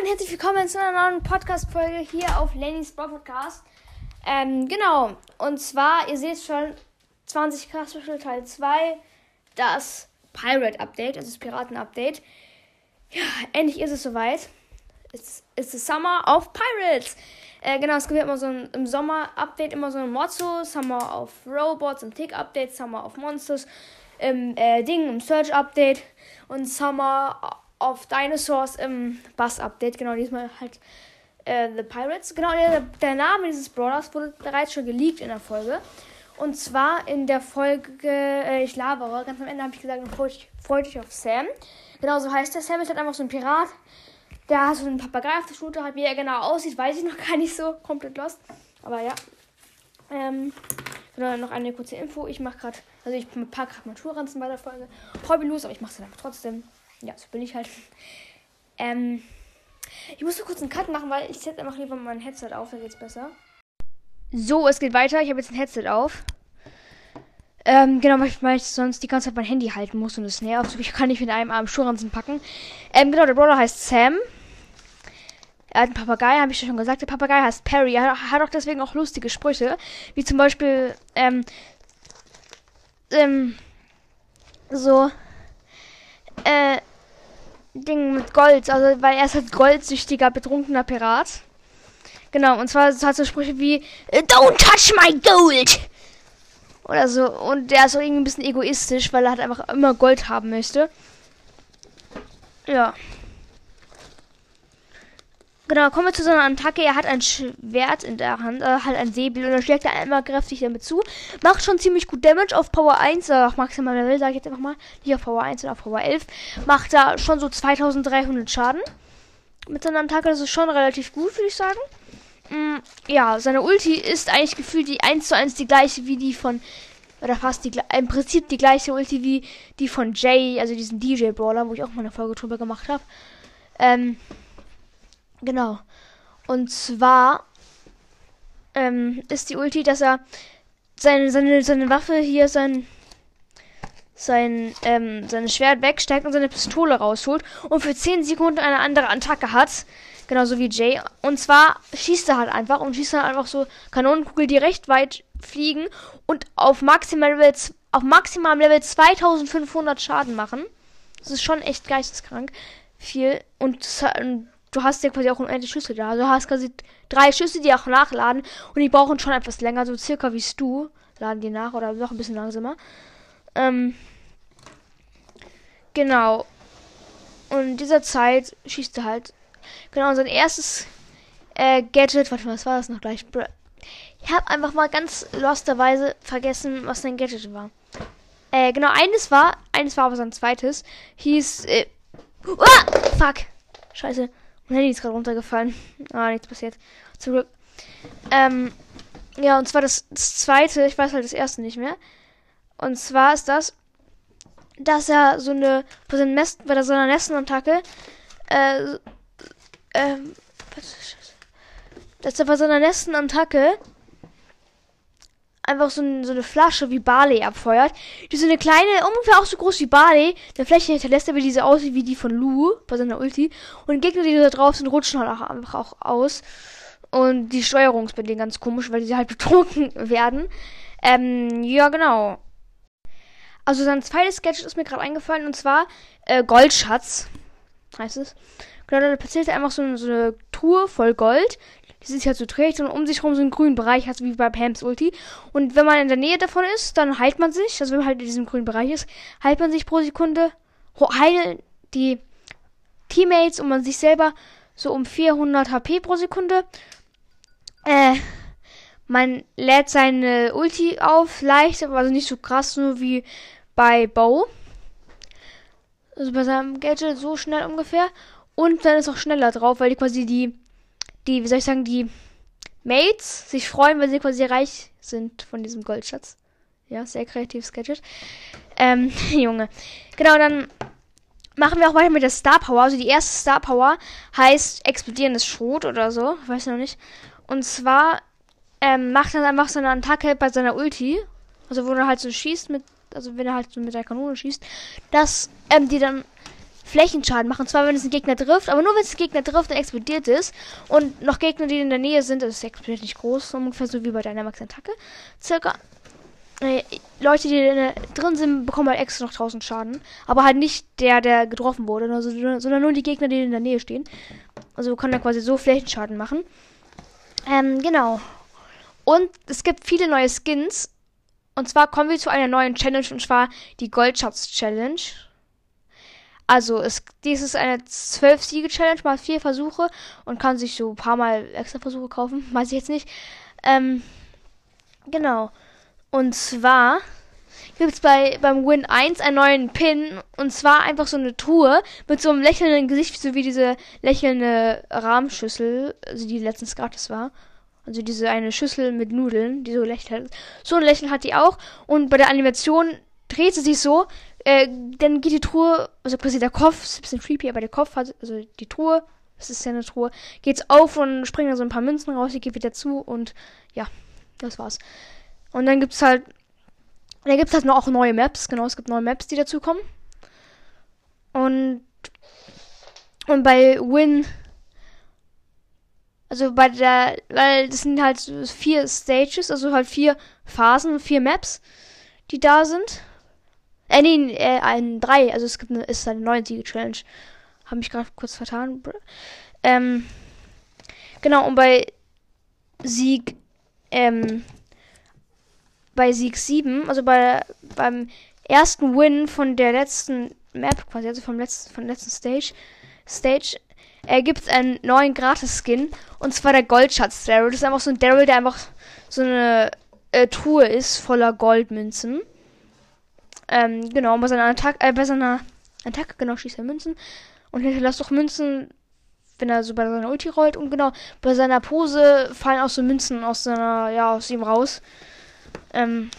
und herzlich willkommen zu einer neuen Podcast-Folge hier auf Lennys Brawl Podcast. Ähm, genau. Und zwar, ihr seht schon, 20 K Special Teil 2, das Pirate Update, also das Piraten-Update. Ja, endlich ist es soweit. Es ist the Summer of Pirates. Äh, genau, es gibt immer so ein, im Sommer-Update immer so ein Motto. Summer of Robots, im Tick-Update, Summer of Monsters, im äh, Ding, im Search-Update und Summer of Dinosaurs im Bass-Update. Genau, diesmal halt äh, The Pirates. Genau, der, der Name dieses Brawlers wurde bereits schon geleakt in der Folge. Und zwar in der Folge äh, Ich labere. Ganz am Ende habe ich gesagt, freut dich auf Sam. Genau so heißt der. Sam ist halt einfach so ein Pirat. Der hat so einen Papagei auf der Schulter. Halt, wie er genau aussieht, weiß ich noch gar nicht so. Komplett lost. Aber ja. Ähm, genau, noch eine kurze Info. Ich mache gerade, also ich packe gerade Maturranzen bei der Folge. Hobbylos, aber ich mache es dann trotzdem. Ja, so bin ich halt. Ähm, ich muss nur kurz einen Cut machen, weil ich setze einfach lieber mein Headset auf, da geht's besser. So, es geht weiter. Ich habe jetzt ein Headset auf. Ähm, genau, weil ich, sonst die ganze Zeit mein Handy halten muss und es nervt. Ich kann nicht mit einem Arm Schuhranzen packen. Ähm, genau, der Brawler heißt Sam. Er hat einen Papagei, habe ich schon gesagt. Der Papagei heißt Perry. Er hat auch deswegen auch lustige Sprüche. Wie zum Beispiel, ähm, ähm, so, äh, Ding mit Gold. Also, weil er ist halt goldsüchtiger, betrunkener Pirat. Genau, und zwar hat so Sprüche wie Don't touch my gold! Oder so. Und der ist auch irgendwie ein bisschen egoistisch, weil er halt einfach immer Gold haben möchte. Ja. Genau, kommen wir zu so einer Attacke. Er hat ein Schwert in der Hand, äh, halt ein Säbel und dann schlägt er einmal kräftig damit zu. Macht schon ziemlich gut Damage auf Power 1, äh, auf maximal Level, sage ich jetzt einfach mal. Nicht auf Power 1, sondern auf Power 11. Macht da schon so 2300 Schaden. Mit seiner Attacke, das ist schon relativ gut, würde ich sagen. Mm, ja, seine Ulti ist eigentlich gefühlt die 1 zu 1 die gleiche wie die von, oder fast die, im Prinzip die gleiche Ulti wie die von Jay, also diesen DJ-Brawler, wo ich auch mal eine Folge drüber gemacht habe. Ähm, Genau. Und zwar ähm, ist die Ulti, dass er seine, seine, seine Waffe hier, sein, sein, ähm, sein Schwert wegsteckt und seine Pistole rausholt und für 10 Sekunden eine andere Attacke hat. Genauso wie Jay. Und zwar schießt er halt einfach und schießt dann einfach so Kanonenkugel, die recht weit fliegen und auf maximal Level, auf maximalem Level 2500 Schaden machen. Das ist schon echt geisteskrank. Viel. Und du hast ja quasi auch unendlich Schüsse da. Also du hast quasi drei Schüsse, die auch nachladen. Und die brauchen schon etwas länger, so circa wie du. Laden die nach oder noch ein bisschen langsamer. Ähm, genau. Und in dieser Zeit schießt er halt. Genau, sein erstes äh, Gadget. Warte mal, was war das noch gleich? Ich habe einfach mal ganz losterweise vergessen, was sein Gadget war. Äh, genau, eines war, eines war aber sein zweites. Hieß, äh, ah, fuck. Scheiße. Mein Handy ist gerade runtergefallen. Ah, nichts passiert. Zum Glück. Ähm, ja, und zwar das, das zweite, ich weiß halt das erste nicht mehr. Und zwar ist das, dass er so eine, bei, seinem Nest, bei so einer Nestenattacke, äh, ähm, dass er bei so einer Nestenattacke einfach so, ein, so, eine Flasche wie Barley abfeuert. Die so eine kleine, ungefähr auch so groß wie Barley. Der Fläche hinterlässt aber diese aussieht wie die von Lu bei seiner Ulti. Und die Gegner, die da drauf sind, rutschen halt auch einfach auch aus. Und die Steuerung ist bei denen ganz komisch, weil sie halt betrunken werden. Ähm, ja, genau. Also sein zweites Gadget ist mir gerade eingefallen und zwar äh, Goldschatz. Heißt es. Genau, da platziert er einfach so, so eine Truhe voll Gold die sich halt so trägt und um sich herum so einen grünen Bereich hat, wie bei Pams Ulti. Und wenn man in der Nähe davon ist, dann heilt man sich, also wenn man halt in diesem grünen Bereich ist, heilt man sich pro Sekunde, heilen die Teammates und man sich selber so um 400 HP pro Sekunde. Äh, man lädt seine Ulti auf, leicht, aber also nicht so krass, nur wie bei Bow. Also bei seinem Gadget so schnell ungefähr. Und dann ist auch schneller drauf, weil die quasi die die, wie soll ich sagen, die Mates sich freuen, weil sie quasi reich sind von diesem Goldschatz. Ja, sehr kreatives Gadget. Ähm, Junge. Genau, dann machen wir auch weiter mit der Star Power. Also die erste Star Power heißt explodierendes Schrot oder so. Ich weiß noch nicht. Und zwar ähm, macht er einfach so eine Attacke bei seiner Ulti. Also wo er halt so schießt mit, also wenn er halt so mit der Kanone schießt, dass ähm, die dann Flächenschaden machen. Zwar, wenn es einen Gegner trifft, aber nur wenn es einen Gegner trifft, dann explodiert es. Und noch Gegner, die in der Nähe sind, das explodiert nicht groß, ungefähr so wie bei deiner Max-Attacke. Circa. Äh, Leute, die drin sind, bekommen halt extra noch 1000 Schaden. Aber halt nicht der, der getroffen wurde, also, sondern nur die Gegner, die in der Nähe stehen. Also kann er quasi so Flächenschaden machen. Ähm, genau. Und es gibt viele neue Skins. Und zwar kommen wir zu einer neuen Challenge, und zwar die Goldschatz Challenge. Also, es, dies ist eine 12-Siege-Challenge, mal vier Versuche und kann sich so ein paar Mal extra Versuche kaufen. Weiß ich jetzt nicht. Ähm, genau. Und zwar gibt es bei, beim Win 1 einen neuen Pin. Und zwar einfach so eine Truhe mit so einem lächelnden Gesicht, so wie diese lächelnde Rahmschüssel, also die letztens gratis war. Also diese eine Schüssel mit Nudeln, die so lächelt. So ein Lächeln hat die auch. Und bei der Animation dreht sie sich so, äh, dann geht die Truhe, also quasi der Kopf, ist ein bisschen creepy, aber der Kopf hat, also die Truhe, das ist ja eine Truhe, geht's auf und springen da so ein paar Münzen raus, die geht wieder zu und ja, das war's. Und dann gibt's halt, da gibt's halt noch auch neue Maps, genau, es gibt neue Maps, die dazukommen. Und, und bei Win, also bei der, weil das sind halt vier Stages, also halt vier Phasen, vier Maps, die da sind. Äh, nee, äh, ein 3. Also es gibt eine, ist eine neue Siege-Challenge. Habe mich gerade kurz vertan. Ähm, genau, und bei Sieg, ähm, bei Sieg 7, also bei, beim ersten Win von der letzten Map, quasi, also vom letzten, von der letzten Stage, Stage, äh, gibt es einen neuen Gratis-Skin. Und zwar der Goldschatz Daryl. Das ist einfach so ein Daryl, der einfach so eine äh, Truhe ist voller Goldmünzen. Ähm, genau, bei seiner Attacke, äh, bei seiner Attacke, genau, schießt er Münzen. Und hinterlässt auch Münzen, wenn er so bei seiner Ulti rollt. Und genau, bei seiner Pose fallen auch so Münzen aus seiner, ja, aus ihm raus. Ähm,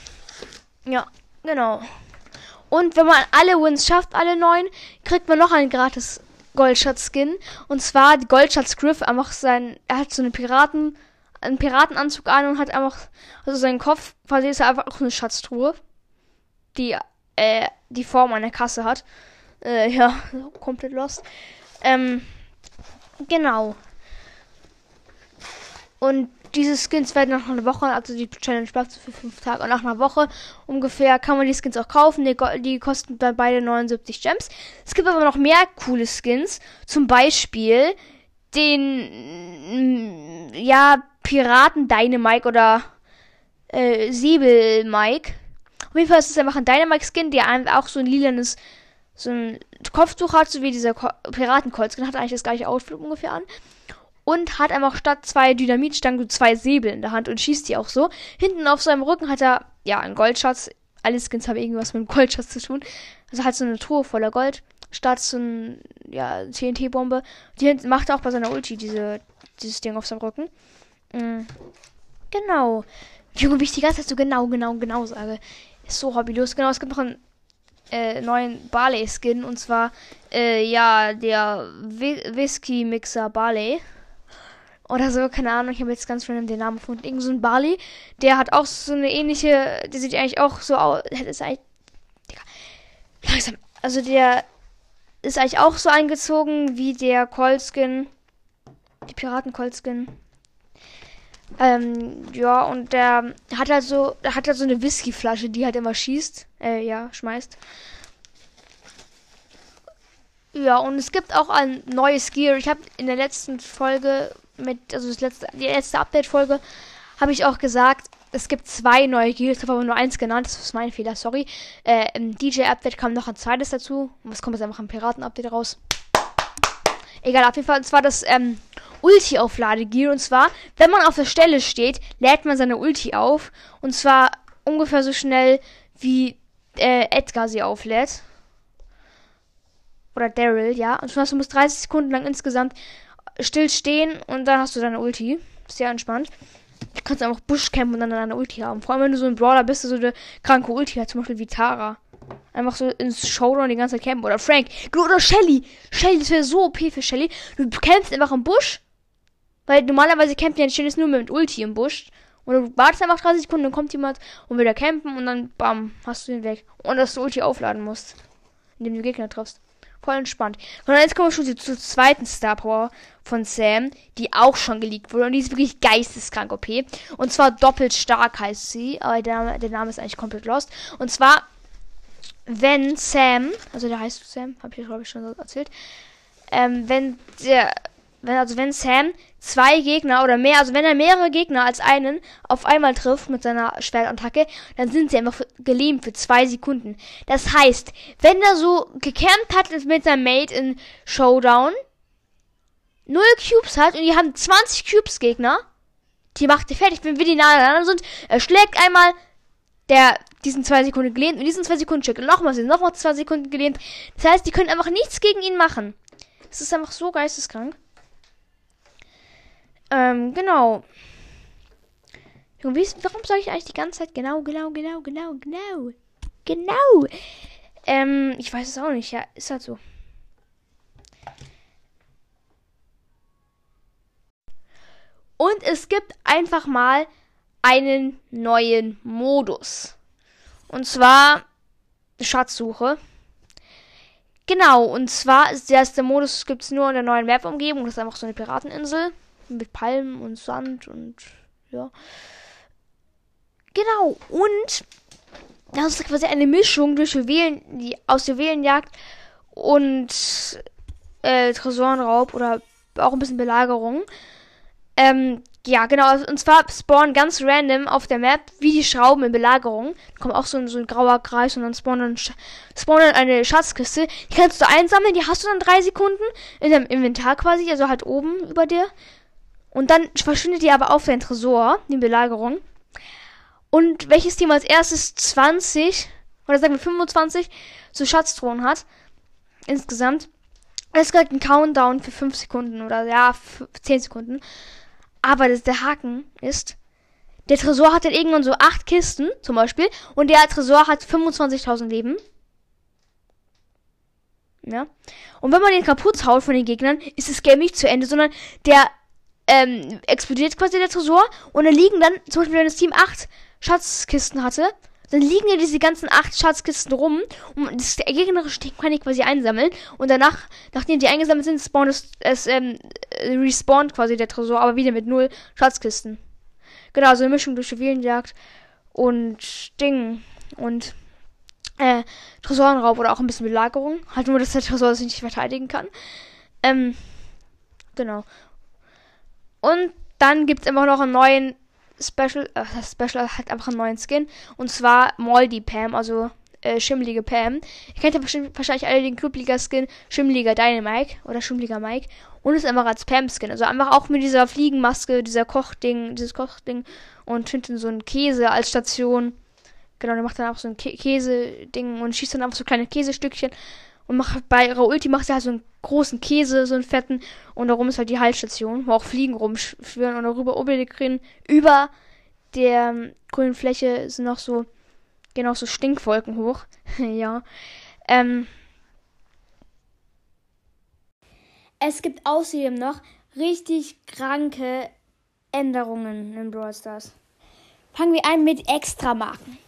ja, genau. Und wenn man alle Wins schafft, alle neun, kriegt man noch einen gratis Goldschatz-Skin. Und zwar die Goldschatz Griff, einfach sein, er hat so eine Piraten, einen Piratenanzug an und hat einfach, also sein Kopf quasi ist er einfach auch eine Schatztruhe. Die äh, die Form einer Kasse hat. Äh, ja, komplett lost. Ähm, genau. Und diese Skins werden nach einer Woche, also die Challenge bleibt für fünf Tage und nach einer Woche ungefähr kann man die Skins auch kaufen. Die, die kosten dann beide 79 Gems. Es gibt aber noch mehr coole Skins. Zum Beispiel den, ja, Piraten Dynamike oder äh, Säbel Mike. Auf jeden Fall ist es einfach ein Dynamite-Skin, der auch so ein lilanes, so ein Kopftuch hat, so wie dieser Piraten-Colt-Skin, hat eigentlich das gleiche Outfit ungefähr an. Und hat einfach statt zwei Dynamitstangen zwei Säbel in der Hand und schießt die auch so. Hinten auf seinem Rücken hat er, ja, einen Goldschatz. Alle Skins haben irgendwas mit dem Goldschatz zu tun. Also halt so eine Truhe voller Gold. Statt so ein, ja, TNT-Bombe. Die macht er auch bei seiner Ulti diese, dieses Ding auf seinem Rücken. Mhm. Genau. Junge, wie ich die ganze Zeit so genau, genau, genau sage so hobbylos. Genau, es gibt noch einen äh, neuen Barley-Skin und zwar äh, ja der Whisky-Mixer Barley. Oder so, keine Ahnung, ich habe jetzt ganz random den Namen gefunden. Irgend so ein Barley, der hat auch so eine ähnliche, der sieht eigentlich auch so aus, ist eigentlich, langsam, also der ist eigentlich auch so eingezogen wie der Colskin, die Piraten-Colskin. Ähm, ja, und der hat halt so, hat halt so eine Whiskyflasche, die halt immer schießt. Äh, ja, schmeißt. Ja, und es gibt auch ein neues Gear. Ich habe in der letzten Folge mit, also das letzte, die letzte Update-Folge, habe ich auch gesagt, es gibt zwei neue Gears. Ich habe aber nur eins genannt. Das ist mein Fehler, sorry. Äh, Im DJ-Update kam noch ein zweites dazu. Es kommt jetzt einfach ein Piraten-Update raus. Egal, auf jeden Fall. Und zwar das ähm, Ulti-Aufladegear. Und zwar, wenn man auf der Stelle steht, lädt man seine Ulti auf. Und zwar ungefähr so schnell, wie äh, Edgar sie auflädt. Oder Daryl, ja. Und zwar, du musst 30 Sekunden lang insgesamt still stehen und dann hast du deine Ulti. Sehr entspannt. Du kannst einfach Buschcampen und dann deine Ulti haben. Vor allem, wenn du so ein Brawler bist, der so eine kranke Ulti hat, zum Beispiel wie Tara. Einfach so ins Showdown die ganze Zeit campen. Oder Frank. Oder Shelly. Shelly, das wäre so OP für Shelly. Du kämpfst einfach im Busch. Weil normalerweise campen ja die Shellys nur mit Ulti im Busch. Und du wartest einfach 30 Sekunden, dann kommt jemand und will da campen und dann bam, hast du ihn weg. Und dass du Ulti aufladen musst. Indem du Gegner triffst. Voll entspannt. Und jetzt kommen wir schon zur zweiten Star Power von Sam, die auch schon geleakt wurde. Und die ist wirklich geisteskrank OP. Und zwar doppelt stark heißt sie. Aber der Name, der Name ist eigentlich komplett lost. Und zwar, wenn Sam, also der heißt Sam, habe ich glaube ich schon erzählt, ähm, wenn der wenn, also wenn Sam zwei Gegner oder mehr, also wenn er mehrere Gegner als einen auf einmal trifft mit seiner Schwertattacke, dann sind sie einfach gelähmt für zwei Sekunden. Das heißt, wenn er so gecampt hat mit seinem Mate in Showdown, null Cubes hat und die haben 20 Cubes Gegner, die macht er fertig, wenn wir die nahe aneinander sind, er schlägt einmal, der diesen zwei Sekunden gelähmt und diesen zwei Sekunden schlägt nochmal, sind nochmal zwei Sekunden gelähmt. Das heißt, die können einfach nichts gegen ihn machen. Es ist einfach so geisteskrank. Ähm, genau. warum sage ich eigentlich die ganze Zeit genau, genau, genau, genau, genau? Genau. Ähm, ich weiß es auch nicht. Ja, ist halt so. Und es gibt einfach mal einen neuen Modus. Und zwar Schatzsuche. Genau, und zwar ist der erste Modus gibt es nur in der neuen Map-Umgebung. Das ist einfach so eine Pirateninsel mit Palmen und Sand und ja. Genau, und das ist quasi eine Mischung durch Juwelen, die aus Juwelenjagd und äh, Tresorenraub oder auch ein bisschen Belagerung. Ähm, ja, genau. Und zwar spawnen ganz random auf der Map, wie die Schrauben in Belagerung. Da kommt auch so ein, so ein grauer Kreis und dann spawnen, spawnen eine Schatzkiste. Die kannst du einsammeln, die hast du dann drei Sekunden in deinem Inventar quasi, also halt oben über dir. Und dann verschwindet die aber auf dein Tresor, die Belagerung. Und welches Team als erstes 20 oder sagen wir 25 so Schatzthronen hat, insgesamt, es gibt ein Countdown für 5 Sekunden oder ja, 10 Sekunden. Aber das, der Haken ist, der Tresor hat dann irgendwann so 8 Kisten zum Beispiel und der Tresor hat 25.000 Leben. Ja. Und wenn man den kaputt haut von den Gegnern, ist das Game nicht zu Ende, sondern der ähm, explodiert quasi der Tresor und dann liegen dann, zum Beispiel wenn das Team acht Schatzkisten hatte, dann liegen ja diese ganzen acht Schatzkisten rum und das, gegnerische Team kann die quasi einsammeln und danach, nachdem die eingesammelt sind, spawnt es, es ähm, respawnt quasi der Tresor, aber wieder mit null Schatzkisten. Genau, so eine Mischung durch Juwelenjagd und Ding und äh, Tresorenraub oder auch ein bisschen Belagerung. Halt nur, dass der Tresor sich nicht verteidigen kann. Ähm, genau. Und dann gibt es immer noch einen neuen Special, äh, das Special hat einfach einen neuen Skin. Und zwar Moldy Pam, also äh, schimmlige Pam. Ihr kennt ja wahrscheinlich alle den Clubliga-Skin Schimmliger Dynamike oder Schimmliger Mike. Und ist einfach als Pam-Skin. Also einfach auch mit dieser Fliegenmaske, dieser Kochding, dieses Kochding und hinten so ein Käse als Station. Genau, der macht dann auch so ein Kä Käse-Ding und schießt dann einfach so kleine Käsestückchen und macht bei ihrer Ulti macht sie halt so einen großen Käse, so einen fetten und darum ist halt die Heilstation, wo auch Fliegen rumschwirren und darüber oben über der ähm, grünen Fläche sind noch so gehen auch so Stinkwolken hoch. ja. Ähm, es gibt außerdem noch richtig kranke Änderungen in Brawl Stars. Fangen wir an mit Extramarken.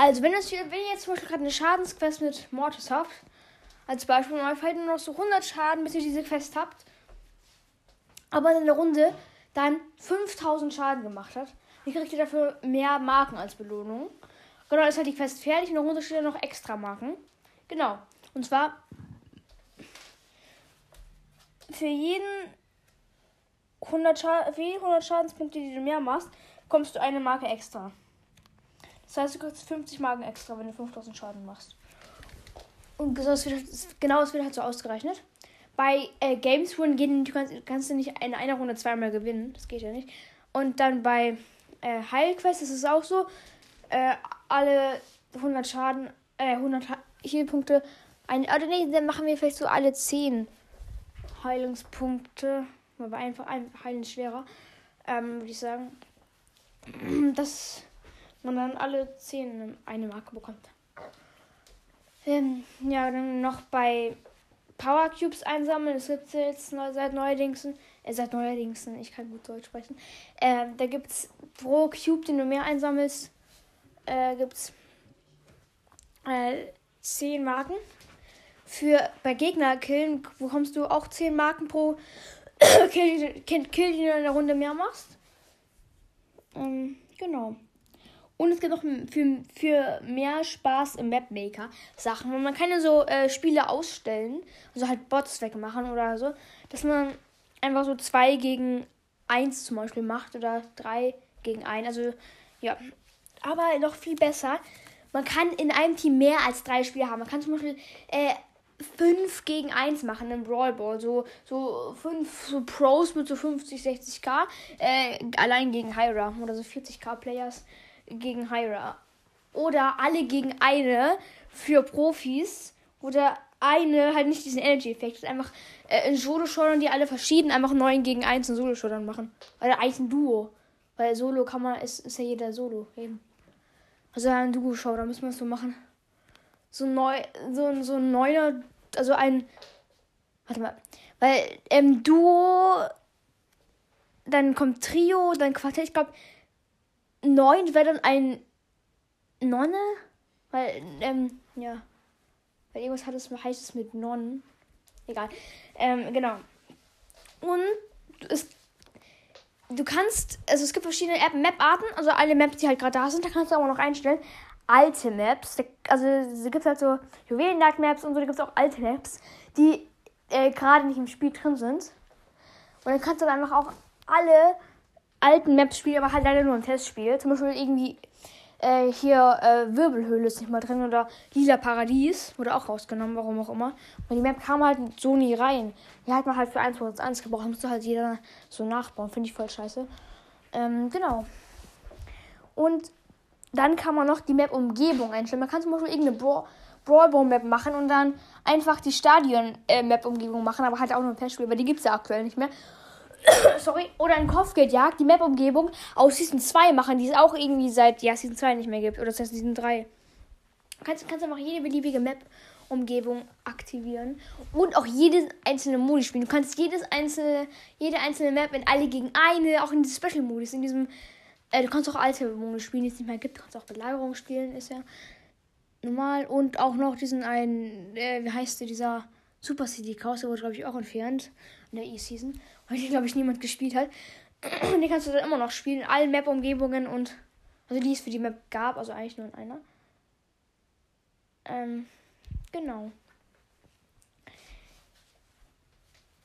Also, wenn, es, wenn ihr jetzt zum Beispiel gerade eine Schadensquest mit Mortis habt, als Beispiel, mal fällt nur noch so 100 Schaden, bis ihr diese Quest habt, aber in der Runde dann 5000 Schaden gemacht hat, dann kriegt ihr dafür mehr Marken als Belohnung. Genau, ist halt die Quest fertig und in der Runde steht noch extra Marken. Genau. Und zwar für jeden 100, Scha für jeden 100 Schadenspunkte, die du mehr machst, kommst du eine Marke extra. Das heißt, du kriegst 50 Marken extra, wenn du 5000 Schaden machst. Und das wird, genau das wird halt so ausgerechnet. Bei äh, Games Win gehen, du kannst, kannst, du nicht in einer Runde zweimal gewinnen. Das geht ja nicht. Und dann bei äh, Heilquest ist es auch so. Äh, alle 100 Schaden, äh, 100 Heilpunkte. Oder nee, dann machen wir vielleicht so alle 10 Heilungspunkte. Aber einfach ein Heilen schwerer. Ähm, würde ich sagen. Das man dann alle 10 eine Marke bekommt. Ähm, ja, dann noch bei Power Cubes einsammeln. Es gibt jetzt neu, seit neuerdings, äh, seit neuerdings, ich kann gut Deutsch sprechen. Äh, da gibt es pro Cube, den du mehr einsammelst, äh, gibt es äh, 10 Marken. für bei Gegner killen bekommst du auch 10 Marken pro Kill, Kill, Kill, die du in der Runde mehr machst. Ähm, genau. Und es gibt auch für, für mehr Spaß im Mapmaker Sachen. Und man kann ja so äh, Spiele ausstellen, also halt Bots wegmachen oder so, dass man einfach so 2 gegen 1 zum Beispiel macht oder 3 gegen 1. Also ja. Aber noch viel besser, man kann in einem Team mehr als drei Spieler haben. Man kann zum Beispiel äh, 5 gegen 1 machen im Brawl Ball. So, so 5 so Pros mit so 50, 60k. Äh, allein gegen Hyra. Oder so 40k Players gegen Hyra. Oder alle gegen eine für Profis. Oder eine halt nicht diesen Energy-Effekt. Einfach äh, in Solo-Showdown, die alle verschieden einfach 9 gegen 1 in Solo-Showdown machen. Oder eigentlich ein Duo. Weil Solo kann man, ist, ist ja jeder Solo eben. Also ein Duo-Show, da müssen wir es so machen so neu, so, so ein neuer, also ein, warte mal, weil ähm, Duo, dann kommt Trio, dann Quartett, ich glaube, neun wäre dann ein Nonne, weil, ähm, ja, weil irgendwas hat es, heißt es mit Nonnen, egal, ähm, genau. Und es du kannst, also es gibt verschiedene Map-Arten, also alle Maps, die halt gerade da sind, da kannst du aber noch einstellen alte Maps. Also es gibt halt so Juwelenjagd-Maps und so, da gibt es auch alte Maps, die äh, gerade nicht im Spiel drin sind. Und dann kannst du dann einfach auch alle alten Maps spielen, aber halt leider nur im Testspiel. Zum Beispiel irgendwie äh, hier äh, Wirbelhöhle ist nicht mal drin oder Lila Paradies wurde auch rausgenommen, warum auch immer. Und die Map kam halt so nie rein. Die hat man halt für 1.1 gebraucht, musste halt jeder so nachbauen. Finde ich voll scheiße. Ähm, genau. Und dann kann man noch die Map-Umgebung einstellen. Man kann zum Beispiel irgendeine Brawl, Brawl Map machen und dann einfach die Stadion-Map-Umgebung machen, aber halt auch nur ein Testspiel, weil die gibt es ja aktuell nicht mehr. Sorry. Oder ein Kopfgeldjagd, die Map-Umgebung aus Season 2 machen, die es auch irgendwie seit ja, Season 2 nicht mehr gibt. Oder das Season 3. Du kannst, kannst einfach jede beliebige Map-Umgebung aktivieren. Und auch jedes einzelne Modi spielen. Du kannst jedes einzelne, jede einzelne Map in alle gegen eine, auch in diesem Special-Modus, in diesem äh, du kannst auch alte Bewohner spielen, die es nicht mehr gibt. Du kannst auch Belagerung spielen, ist ja normal. Und auch noch diesen einen, äh, wie heißt der, dieser Super City Chaos, wurde, glaube ich, auch entfernt in der E-Season. Weil die, glaube ich, niemand gespielt hat. Und den kannst du dann immer noch spielen in allen Map-Umgebungen und. Also die es für die Map gab, also eigentlich nur in einer. Ähm, genau.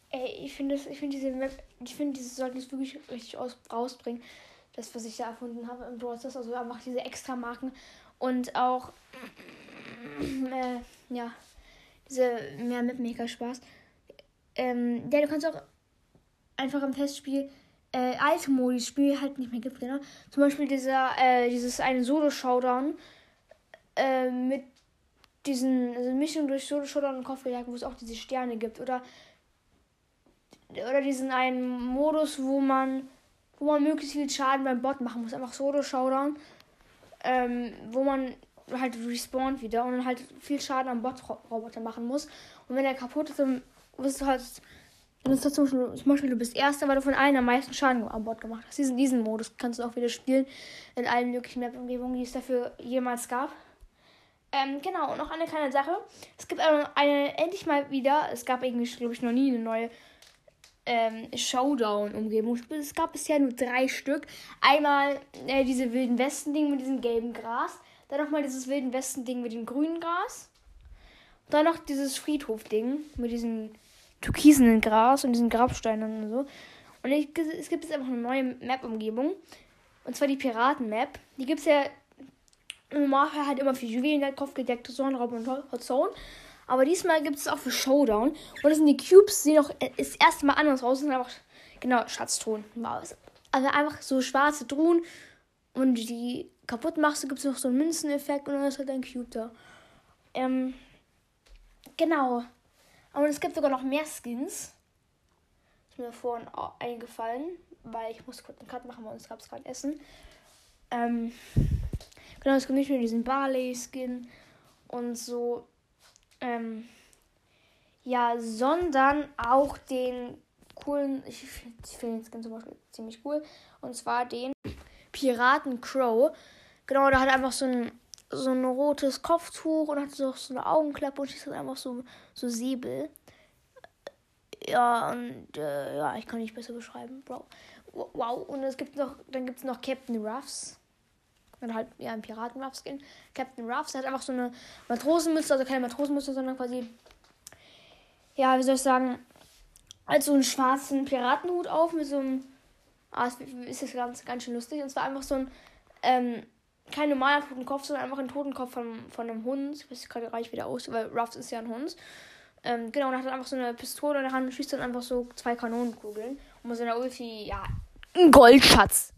Ey, ich finde ich diese Map, ich finde, diese sollten es wirklich richtig aus, rausbringen das, was ich da erfunden habe im Stars. Also einfach diese extra Marken und auch äh, ja, diese mehr mit mega Spaß. Ähm, ja, du kannst auch einfach im Testspiel äh, alte Modi spielen, halt nicht mehr gibt, genau. Zum Beispiel dieser, äh, dieses eine Solo-Showdown äh, mit diesen, also Mischung durch Solo-Showdown und Kopfgeldjagd, wo es auch diese Sterne gibt. Oder, oder diesen einen Modus, wo man wo man möglichst viel Schaden beim Bot machen muss. Einfach Solo-Showdown, ähm, wo man halt respawnt wieder und halt viel Schaden am Bot-Roboter machen muss. Und wenn er kaputt ist, dann wirst du halt. Dann ist das zum Beispiel, du bist Erster, weil du von allen am meisten Schaden am Bot gemacht hast. Diesen, diesen Modus kannst du auch wieder spielen in allen möglichen Map-Umgebungen, die es dafür jemals gab. Ähm, genau, und noch eine kleine Sache. Es gibt eine, eine endlich mal wieder, es gab irgendwie, glaube ich, noch nie eine neue ähm, Showdown-Umgebung. Es gab bisher nur drei Stück. Einmal äh, diese Wilden Westen-Ding mit diesem gelben Gras. Dann nochmal dieses Wilden Westen-Ding mit dem grünen Gras. Dann noch dieses Friedhof-Ding mit diesem türkisenen Gras und diesen Grabsteinen und so. Und ich, es gibt jetzt einfach eine neue Map-Umgebung. Und zwar die Piraten-Map. Die gibt es ja normal halt immer für Juwelen, Kopfgedeckte Sonnenraub und Hot Zone. Aber diesmal gibt es auch für Showdown. Und das sind die Cubes, die noch äh, das erste Mal anders raus sind. Einfach, genau, Schatztruhen. Also einfach so schwarze Truhen. Und die kaputt machst, gibt es noch so einen Münzeneffekt und dann ist halt ein Cube da. Ähm, genau. Und es gibt sogar noch mehr Skins. Ist mir vorhin eingefallen, weil ich muss kurz einen Cut machen, weil uns gab es gerade Essen. Ähm, genau, es gibt nicht nur diesen Barley-Skin und so ähm, ja, sondern auch den coolen, ich finde find den Skin zum Beispiel ziemlich cool, und zwar den Piraten Crow. Genau, da hat einfach so ein so ein rotes Kopftuch und hat so, so eine Augenklappe und schießt einfach so, so Säbel. Ja, und äh, ja, ich kann nicht besser beschreiben, Bro. Wow, und es gibt noch, dann gibt es noch Captain Ruffs. Dann halt, ja, ein Piraten-Ruff-Skin. Captain Ruffs, der hat einfach so eine Matrosenmütze, also keine Matrosenmütze, sondern quasi, ja, wie soll ich sagen, halt so einen schwarzen Piratenhut auf mit so einem, ah, es ist jetzt ganz, ganz schön lustig. Und zwar einfach so ein, ähm, kein normaler Totenkopf, sondern einfach ein Totenkopf von, von einem Hund. Ich weiß gerade gar nicht wieder aus, weil Ruffs ist ja ein Hund. Ähm, genau, und hat dann einfach so eine Pistole in der Hand und schießt dann einfach so zwei Kanonenkugeln. Und mit seiner Ulti, ja, ein Goldschatz.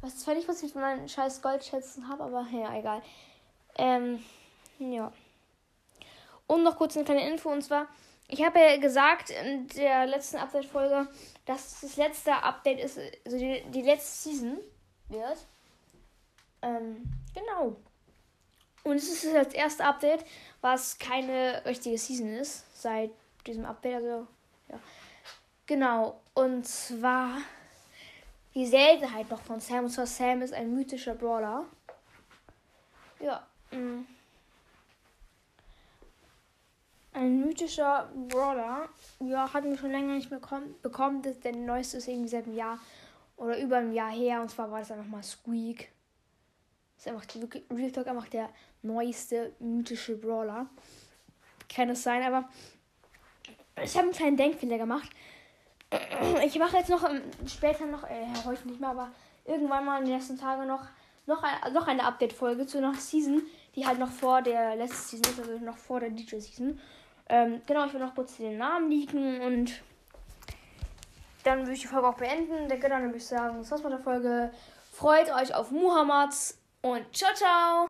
Weiß zwar nicht, was ich mit meinen scheiß Goldschätzen habe, aber ja, egal. Ähm, ja. Und noch kurz eine kleine Info, und zwar, ich habe ja gesagt in der letzten Update-Folge, dass das letzte Update ist, also die, die letzte Season wird. Ähm, genau. Und es ist das erste Update, was keine richtige Season ist, seit diesem Update. Also, ja. Genau. Und zwar die Seltenheit noch von Sam. Und zwar Sam ist ein mythischer Brawler. Ja. Mh. Mm. Ein mythischer Brawler. Ja, hatten wir schon länger nicht mehr bekommen. Das, der neueste ist irgendwie seit einem Jahr oder über einem Jahr her. Und zwar war das dann nochmal Squeak. Das ist einfach Real Talk einfach der neueste mythische Brawler. Kann es sein, aber ich habe einen kleinen Denkfehler gemacht. Ich mache jetzt noch ähm, später noch, äh, heute nicht mehr, aber irgendwann mal in den nächsten Tagen noch, noch, ein, noch eine Update-Folge zu einer Season, die halt noch vor der letzten Season ist, also noch vor der DJ-Season. Ähm, genau, ich will noch kurz den Namen liegen und dann würde ich die Folge auch beenden. Dann würde ich sagen, das war's mit der Folge. Freut euch auf Muhammads und ciao, ciao!